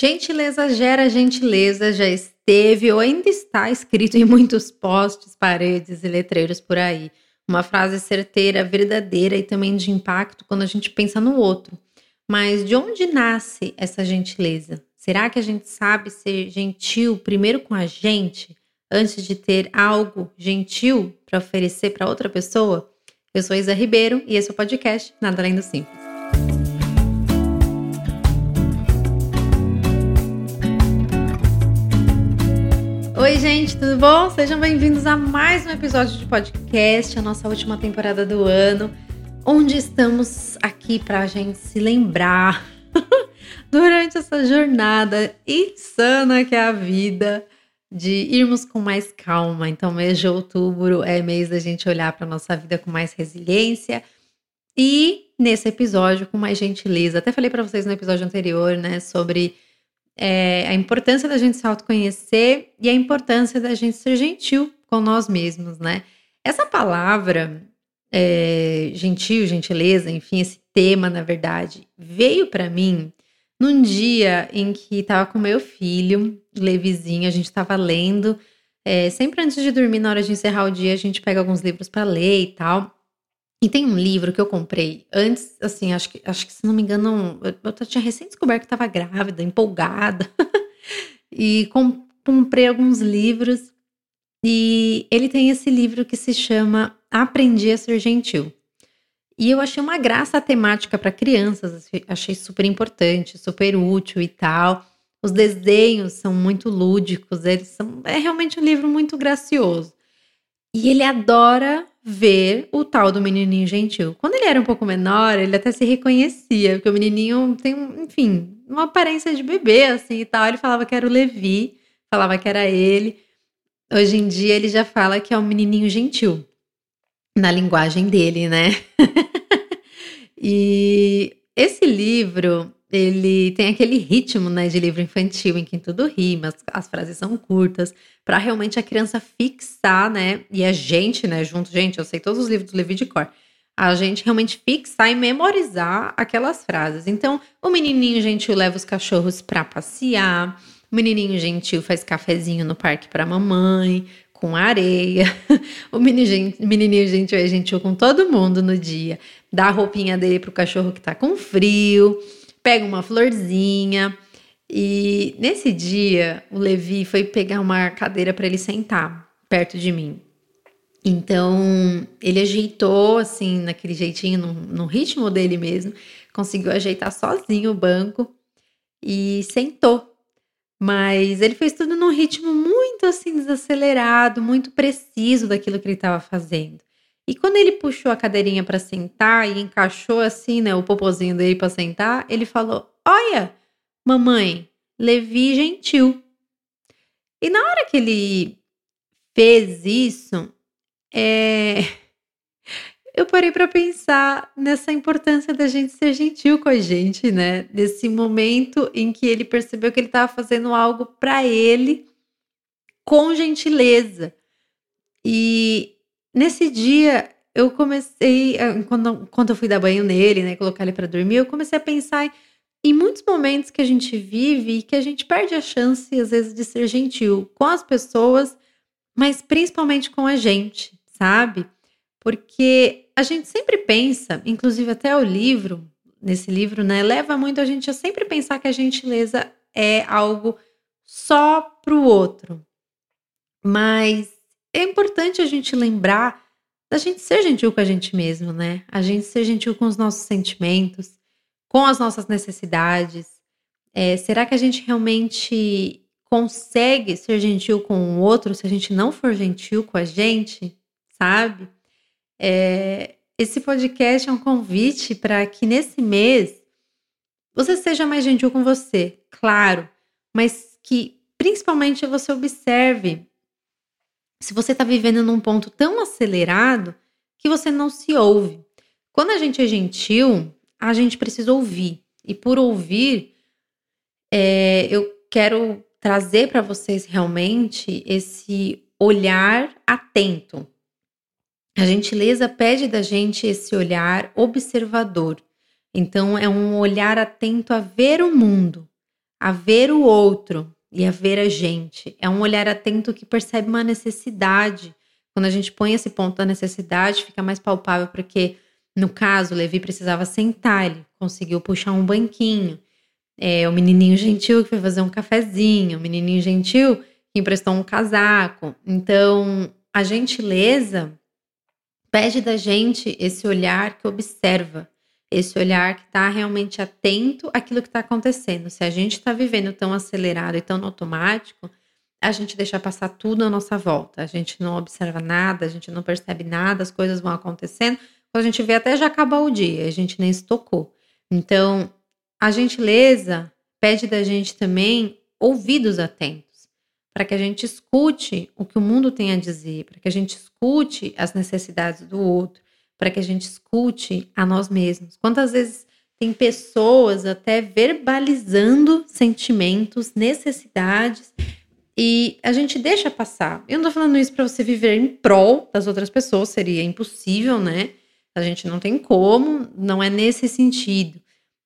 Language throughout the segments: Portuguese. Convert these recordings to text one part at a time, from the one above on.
Gentileza gera gentileza já esteve ou ainda está escrito em muitos postes, paredes e letreiros por aí. Uma frase certeira, verdadeira e também de impacto quando a gente pensa no outro. Mas de onde nasce essa gentileza? Será que a gente sabe ser gentil primeiro com a gente, antes de ter algo gentil para oferecer para outra pessoa? Eu sou Isa Ribeiro e esse é o podcast Nada Além do Simples. Gente, tudo bom? Sejam bem-vindos a mais um episódio de podcast, a nossa última temporada do ano, onde estamos aqui para a gente se lembrar durante essa jornada insana que é a vida de irmos com mais calma. Então, mês de outubro é mês da gente olhar para nossa vida com mais resiliência e nesse episódio com mais gentileza. Até falei para vocês no episódio anterior, né, sobre é, a importância da gente se autoconhecer e a importância da gente ser gentil com nós mesmos, né? Essa palavra, é, gentil, gentileza, enfim, esse tema, na verdade, veio para mim num dia em que estava com meu filho, Levizinho, a gente estava lendo. É, sempre antes de dormir, na hora de encerrar o dia, a gente pega alguns livros para ler e tal. E tem um livro que eu comprei antes, assim, acho que, acho que se não me engano, eu, eu tinha recém descoberto que estava grávida, empolgada. e com, comprei alguns livros. E ele tem esse livro que se chama Aprendi a Ser Gentil. E eu achei uma graça a temática para crianças, achei super importante, super útil e tal. Os desenhos são muito lúdicos, eles são é realmente um livro muito gracioso. E ele adora ver o tal do menininho gentil. Quando ele era um pouco menor, ele até se reconhecia, porque o menininho tem, enfim, uma aparência de bebê, assim e tal. Ele falava que era o Levi, falava que era ele. Hoje em dia ele já fala que é um menininho gentil, na linguagem dele, né? e esse livro, ele tem aquele ritmo né, de livro infantil em que tudo rima, as, as frases são curtas, para realmente a criança fixar, né? E a gente, né, junto, gente, eu sei todos os livros do Levi de cor. A gente realmente fixar e memorizar aquelas frases. Então, o menininho gentil leva os cachorros para passear, o menininho gentil faz cafezinho no parque para mamãe, com areia. O menininho gentil é gentil com todo mundo no dia. Dá a roupinha dele pro cachorro que tá com frio pega uma florzinha. E nesse dia, o Levi foi pegar uma cadeira para ele sentar perto de mim. Então, ele ajeitou, assim, naquele jeitinho, no, no ritmo dele mesmo, conseguiu ajeitar sozinho o banco e sentou. Mas ele fez tudo num ritmo muito, assim, desacelerado, muito preciso daquilo que ele estava fazendo. E quando ele puxou a cadeirinha para sentar e encaixou assim, né, o popozinho dele para sentar, ele falou: Olha, mamãe, Levi gentil. E na hora que ele fez isso, é... eu parei para pensar nessa importância da gente ser gentil com a gente, né? Nesse momento em que ele percebeu que ele estava fazendo algo para ele com gentileza. E Nesse dia, eu comecei, quando, quando eu fui dar banho nele, né, colocar ele para dormir, eu comecei a pensar em muitos momentos que a gente vive e que a gente perde a chance, às vezes, de ser gentil com as pessoas, mas principalmente com a gente, sabe? Porque a gente sempre pensa, inclusive até o livro, nesse livro, né, leva muito a gente a sempre pensar que a gentileza é algo só para o outro. Mas é importante a gente lembrar da gente ser gentil com a gente mesmo, né? A gente ser gentil com os nossos sentimentos, com as nossas necessidades. É, será que a gente realmente consegue ser gentil com o outro se a gente não for gentil com a gente, sabe? É, esse podcast é um convite para que nesse mês você seja mais gentil com você, claro, mas que principalmente você observe se você está vivendo num ponto tão acelerado que você não se ouve. Quando a gente é gentil, a gente precisa ouvir. E por ouvir, é, eu quero trazer para vocês realmente esse olhar atento. A gentileza pede da gente esse olhar observador. Então, é um olhar atento a ver o mundo, a ver o outro e a ver a gente. É um olhar atento que percebe uma necessidade. Quando a gente põe esse ponto da necessidade, fica mais palpável, porque no caso, Levi precisava sentar, ele conseguiu puxar um banquinho. É, o menininho gentil que foi fazer um cafezinho, o menininho gentil que emprestou um casaco. Então, a gentileza pede da gente esse olhar que observa, esse olhar que está realmente atento àquilo que está acontecendo. Se a gente está vivendo tão acelerado e tão automático, a gente deixa passar tudo à nossa volta. A gente não observa nada, a gente não percebe nada, as coisas vão acontecendo. Quando a gente vê, até já acabou o dia, a gente nem se tocou. Então, a gentileza pede da gente também ouvidos atentos, para que a gente escute o que o mundo tem a dizer, para que a gente escute as necessidades do outro, para que a gente escute a nós mesmos. Quantas vezes tem pessoas até verbalizando sentimentos, necessidades, e a gente deixa passar. Eu não tô falando isso para você viver em prol das outras pessoas, seria impossível, né? A gente não tem como, não é nesse sentido.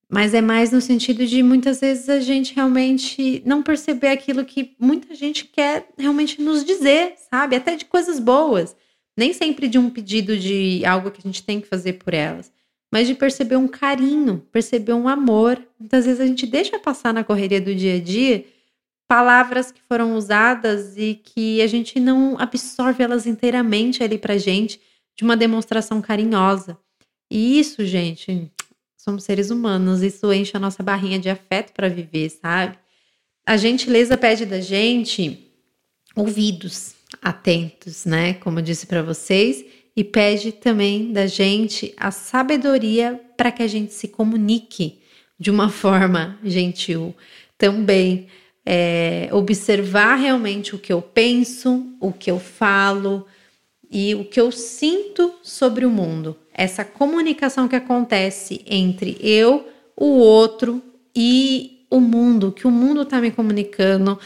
Mas é mais no sentido de muitas vezes a gente realmente não perceber aquilo que muita gente quer realmente nos dizer, sabe? Até de coisas boas. Nem sempre de um pedido de algo que a gente tem que fazer por elas, mas de perceber um carinho, perceber um amor. Muitas vezes a gente deixa passar na correria do dia a dia palavras que foram usadas e que a gente não absorve elas inteiramente ali pra gente de uma demonstração carinhosa. E isso, gente, somos seres humanos, isso enche a nossa barrinha de afeto para viver, sabe? A gentileza pede da gente ouvidos atentos, né? Como eu disse para vocês, e pede também da gente a sabedoria para que a gente se comunique de uma forma gentil. Também é, observar realmente o que eu penso, o que eu falo, e o que eu sinto sobre o mundo. Essa comunicação que acontece entre eu, o outro e o mundo, que o mundo está me comunicando,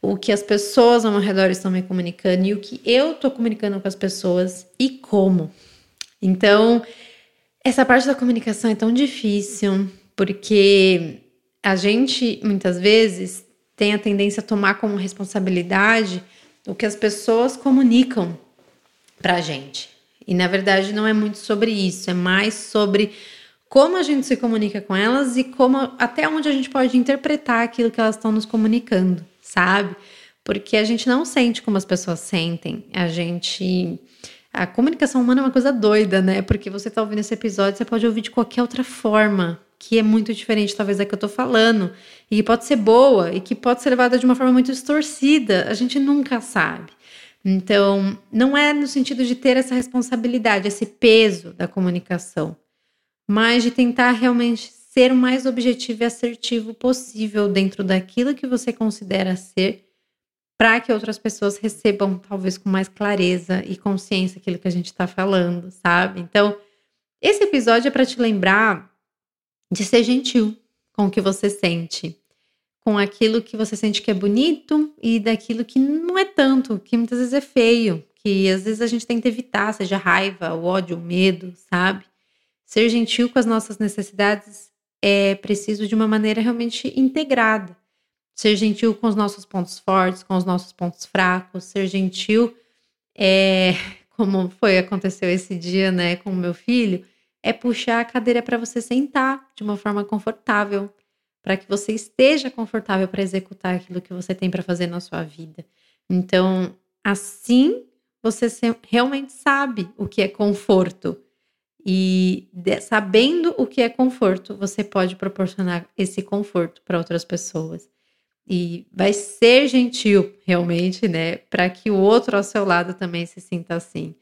o que as pessoas ao meu redor estão me comunicando e o que eu estou comunicando com as pessoas e como. Então, essa parte da comunicação é tão difícil porque a gente muitas vezes tem a tendência a tomar como responsabilidade o que as pessoas comunicam para a gente. E na verdade não é muito sobre isso, é mais sobre como a gente se comunica com elas e como até onde a gente pode interpretar aquilo que elas estão nos comunicando, sabe? Porque a gente não sente como as pessoas sentem. A gente a comunicação humana é uma coisa doida, né? Porque você tá ouvindo esse episódio, você pode ouvir de qualquer outra forma, que é muito diferente, talvez, da que eu tô falando, e que pode ser boa, e que pode ser levada de uma forma muito distorcida. A gente nunca sabe. Então, não é no sentido de ter essa responsabilidade, esse peso da comunicação, mas de tentar realmente ser o mais objetivo e assertivo possível dentro daquilo que você considera ser, para que outras pessoas recebam, talvez com mais clareza e consciência aquilo que a gente está falando, sabe? Então, esse episódio é para te lembrar de ser gentil com o que você sente com aquilo que você sente que é bonito e daquilo que não é tanto, que muitas vezes é feio, que às vezes a gente tenta evitar, seja raiva, o ódio, o medo, sabe? Ser gentil com as nossas necessidades é preciso de uma maneira realmente integrada. Ser gentil com os nossos pontos fortes, com os nossos pontos fracos, ser gentil é como foi aconteceu esse dia, né, com o meu filho, é puxar a cadeira para você sentar de uma forma confortável, para que você esteja confortável para executar aquilo que você tem para fazer na sua vida. Então, assim você realmente sabe o que é conforto. E de, sabendo o que é conforto, você pode proporcionar esse conforto para outras pessoas. E vai ser gentil, realmente, né? Para que o outro ao seu lado também se sinta assim.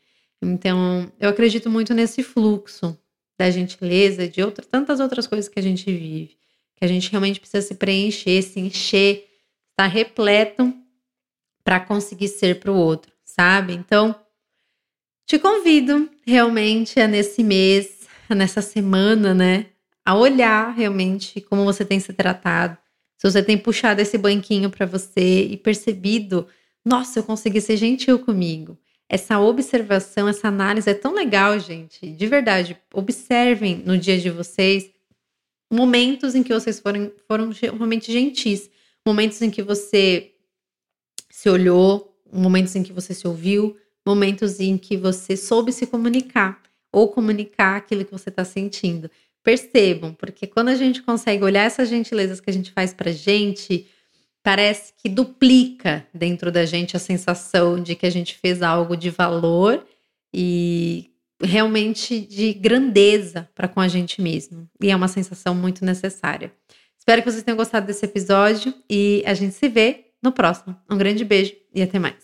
Então, eu acredito muito nesse fluxo da gentileza, de outra, tantas outras coisas que a gente vive que a gente realmente precisa se preencher, se encher, estar repleto para conseguir ser para o outro, sabe? Então, te convido realmente a nesse mês, a nessa semana, né, a olhar realmente como você tem se tratado. Se você tem puxado esse banquinho para você e percebido, nossa, eu consegui ser gentil comigo. Essa observação, essa análise é tão legal, gente. De verdade, observem no dia de vocês momentos em que vocês foram, foram realmente gentis. momentos em que você se olhou, momentos em que você se ouviu, momentos em que você soube se comunicar ou comunicar aquilo que você está sentindo. Percebam, porque quando a gente consegue olhar essas gentilezas que a gente faz pra gente, parece que duplica dentro da gente a sensação de que a gente fez algo de valor e realmente de grandeza para com a gente mesmo. E é uma sensação muito necessária. Espero que vocês tenham gostado desse episódio e a gente se vê no próximo. Um grande beijo e até mais.